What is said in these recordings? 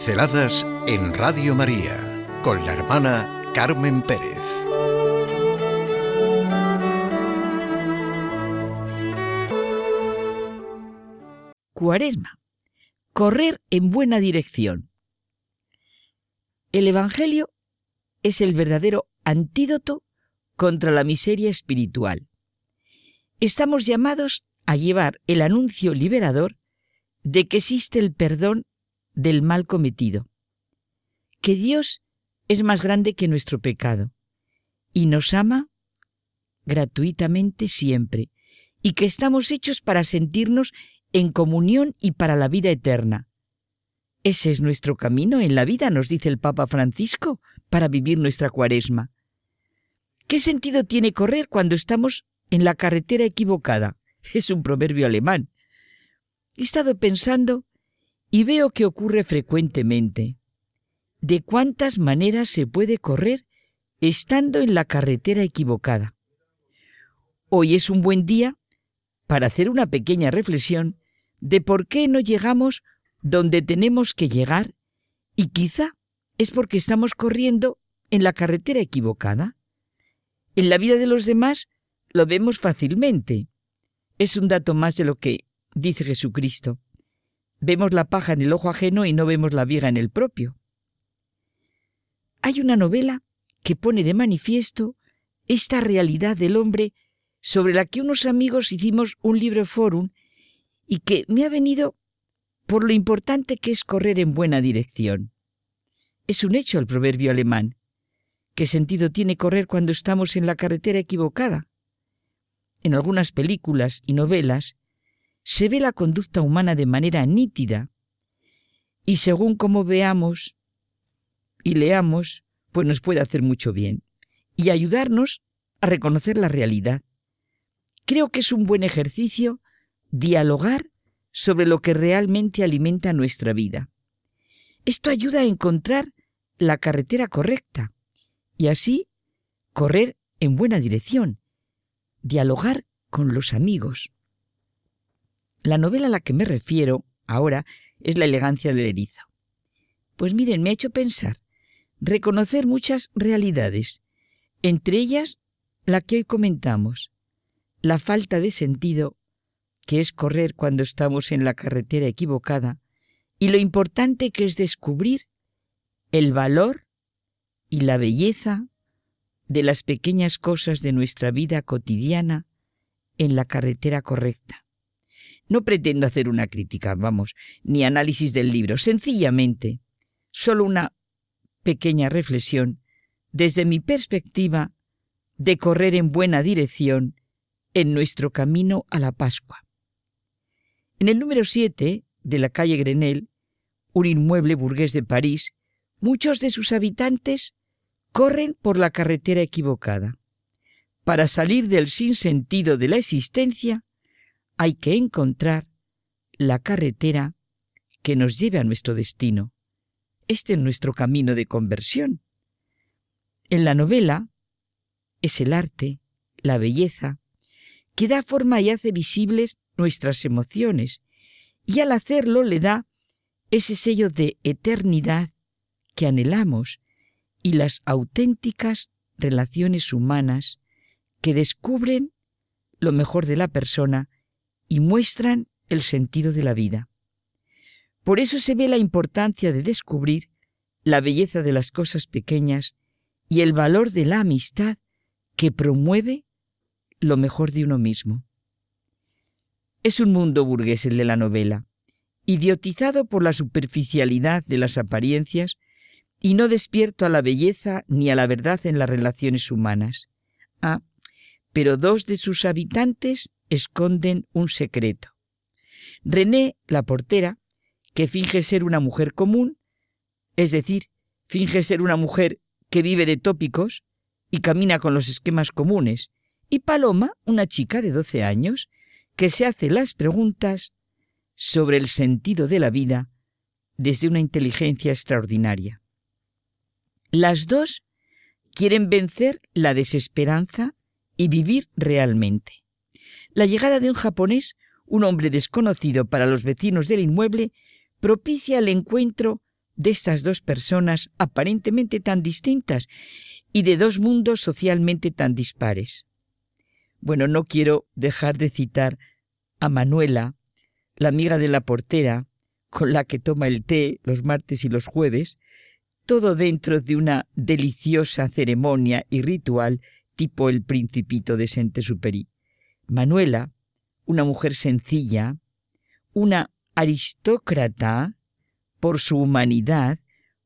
Pinceladas en Radio María con la hermana Carmen Pérez. Cuaresma. Correr en buena dirección. El Evangelio es el verdadero antídoto contra la miseria espiritual. Estamos llamados a llevar el anuncio liberador de que existe el perdón del mal cometido, que Dios es más grande que nuestro pecado y nos ama gratuitamente siempre, y que estamos hechos para sentirnos en comunión y para la vida eterna. Ese es nuestro camino en la vida, nos dice el Papa Francisco, para vivir nuestra cuaresma. ¿Qué sentido tiene correr cuando estamos en la carretera equivocada? Es un proverbio alemán. He estado pensando y veo que ocurre frecuentemente. ¿De cuántas maneras se puede correr estando en la carretera equivocada? Hoy es un buen día para hacer una pequeña reflexión de por qué no llegamos donde tenemos que llegar y quizá es porque estamos corriendo en la carretera equivocada. En la vida de los demás lo vemos fácilmente. Es un dato más de lo que dice Jesucristo. Vemos la paja en el ojo ajeno y no vemos la viga en el propio. Hay una novela que pone de manifiesto esta realidad del hombre sobre la que unos amigos hicimos un libro forum y que me ha venido por lo importante que es correr en buena dirección. Es un hecho el proverbio alemán. ¿Qué sentido tiene correr cuando estamos en la carretera equivocada? En algunas películas y novelas se ve la conducta humana de manera nítida y según como veamos y leamos, pues nos puede hacer mucho bien y ayudarnos a reconocer la realidad. Creo que es un buen ejercicio dialogar sobre lo que realmente alimenta nuestra vida. Esto ayuda a encontrar la carretera correcta y así correr en buena dirección, dialogar con los amigos. La novela a la que me refiero ahora es La elegancia del erizo. Pues miren, me ha hecho pensar, reconocer muchas realidades, entre ellas la que hoy comentamos, la falta de sentido que es correr cuando estamos en la carretera equivocada y lo importante que es descubrir el valor y la belleza de las pequeñas cosas de nuestra vida cotidiana en la carretera correcta. No pretendo hacer una crítica, vamos, ni análisis del libro, sencillamente, solo una pequeña reflexión desde mi perspectiva de correr en buena dirección en nuestro camino a la Pascua. En el número 7 de la calle Grenelle, un inmueble burgués de París, muchos de sus habitantes corren por la carretera equivocada. Para salir del sinsentido de la existencia, hay que encontrar la carretera que nos lleve a nuestro destino. Este es nuestro camino de conversión. En la novela es el arte, la belleza, que da forma y hace visibles nuestras emociones, y al hacerlo le da ese sello de eternidad que anhelamos y las auténticas relaciones humanas que descubren lo mejor de la persona y muestran el sentido de la vida. Por eso se ve la importancia de descubrir la belleza de las cosas pequeñas y el valor de la amistad que promueve lo mejor de uno mismo. Es un mundo burgués el de la novela, idiotizado por la superficialidad de las apariencias y no despierto a la belleza ni a la verdad en las relaciones humanas. Ah, pero dos de sus habitantes esconden un secreto. René, la portera, que finge ser una mujer común, es decir, finge ser una mujer que vive de tópicos y camina con los esquemas comunes, y Paloma, una chica de 12 años, que se hace las preguntas sobre el sentido de la vida desde una inteligencia extraordinaria. Las dos quieren vencer la desesperanza y vivir realmente. La llegada de un japonés, un hombre desconocido para los vecinos del inmueble, propicia el encuentro de estas dos personas aparentemente tan distintas y de dos mundos socialmente tan dispares. Bueno, no quiero dejar de citar a Manuela, la amiga de la portera, con la que toma el té los martes y los jueves, todo dentro de una deliciosa ceremonia y ritual tipo el principito de Saint-Exupéry. Manuela, una mujer sencilla, una aristócrata por su humanidad,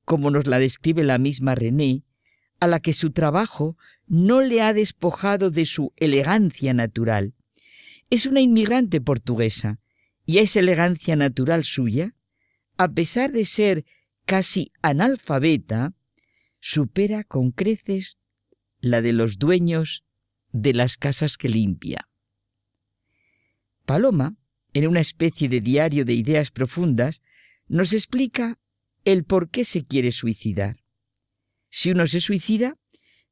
como nos la describe la misma René, a la que su trabajo no le ha despojado de su elegancia natural. Es una inmigrante portuguesa, y esa elegancia natural suya, a pesar de ser casi analfabeta, supera con creces la de los dueños de las casas que limpia. Paloma, en una especie de diario de ideas profundas, nos explica el por qué se quiere suicidar. Si uno se suicida,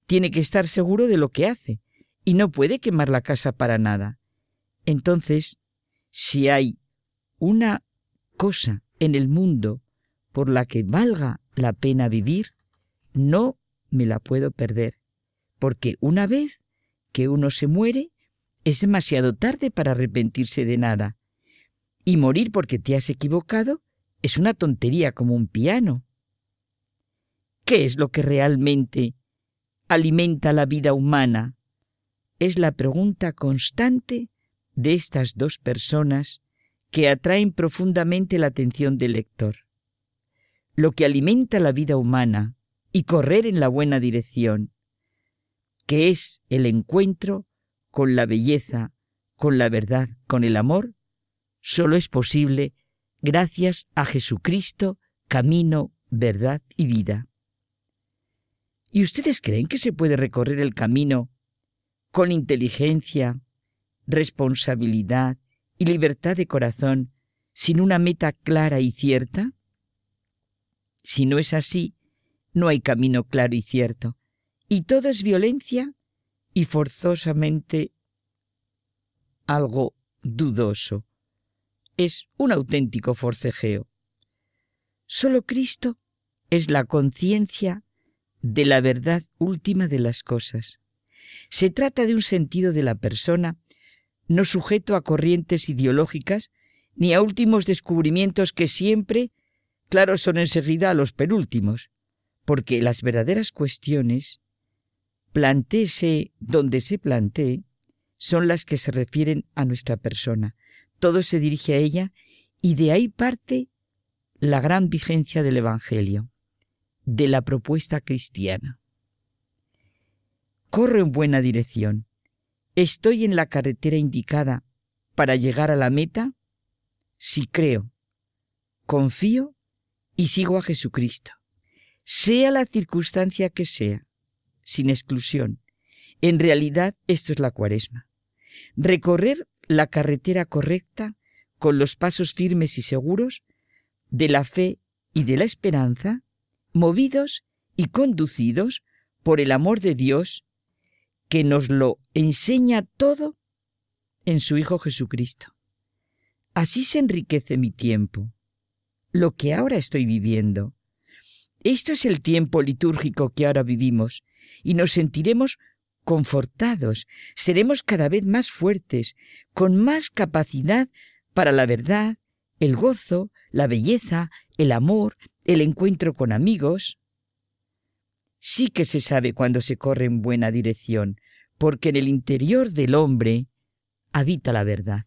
tiene que estar seguro de lo que hace y no puede quemar la casa para nada. Entonces, si hay una cosa en el mundo por la que valga la pena vivir, no me la puedo perder, porque una vez que uno se muere, es demasiado tarde para arrepentirse de nada. Y morir porque te has equivocado es una tontería como un piano. ¿Qué es lo que realmente alimenta la vida humana? Es la pregunta constante de estas dos personas que atraen profundamente la atención del lector. Lo que alimenta la vida humana y correr en la buena dirección, que es el encuentro con la belleza, con la verdad, con el amor, solo es posible gracias a Jesucristo, camino, verdad y vida. ¿Y ustedes creen que se puede recorrer el camino con inteligencia, responsabilidad y libertad de corazón sin una meta clara y cierta? Si no es así, no hay camino claro y cierto, y todo es violencia y forzosamente algo dudoso. Es un auténtico forcejeo. Solo Cristo es la conciencia de la verdad última de las cosas. Se trata de un sentido de la persona no sujeto a corrientes ideológicas ni a últimos descubrimientos que siempre, claro, son enseguida a los penúltimos, porque las verdaderas cuestiones, plantéese donde se plantee, son las que se refieren a nuestra persona. Todo se dirige a ella y de ahí parte la gran vigencia del Evangelio de la propuesta cristiana. Corro en buena dirección. ¿Estoy en la carretera indicada para llegar a la meta? Si creo, confío y sigo a Jesucristo, sea la circunstancia que sea, sin exclusión. En realidad esto es la cuaresma. Recorrer la carretera correcta con los pasos firmes y seguros de la fe y de la esperanza movidos y conducidos por el amor de Dios, que nos lo enseña todo en su Hijo Jesucristo. Así se enriquece mi tiempo, lo que ahora estoy viviendo. Esto es el tiempo litúrgico que ahora vivimos, y nos sentiremos confortados, seremos cada vez más fuertes, con más capacidad para la verdad, el gozo, la belleza, el amor, el encuentro con amigos. Sí que se sabe cuando se corre en buena dirección, porque en el interior del hombre habita la verdad.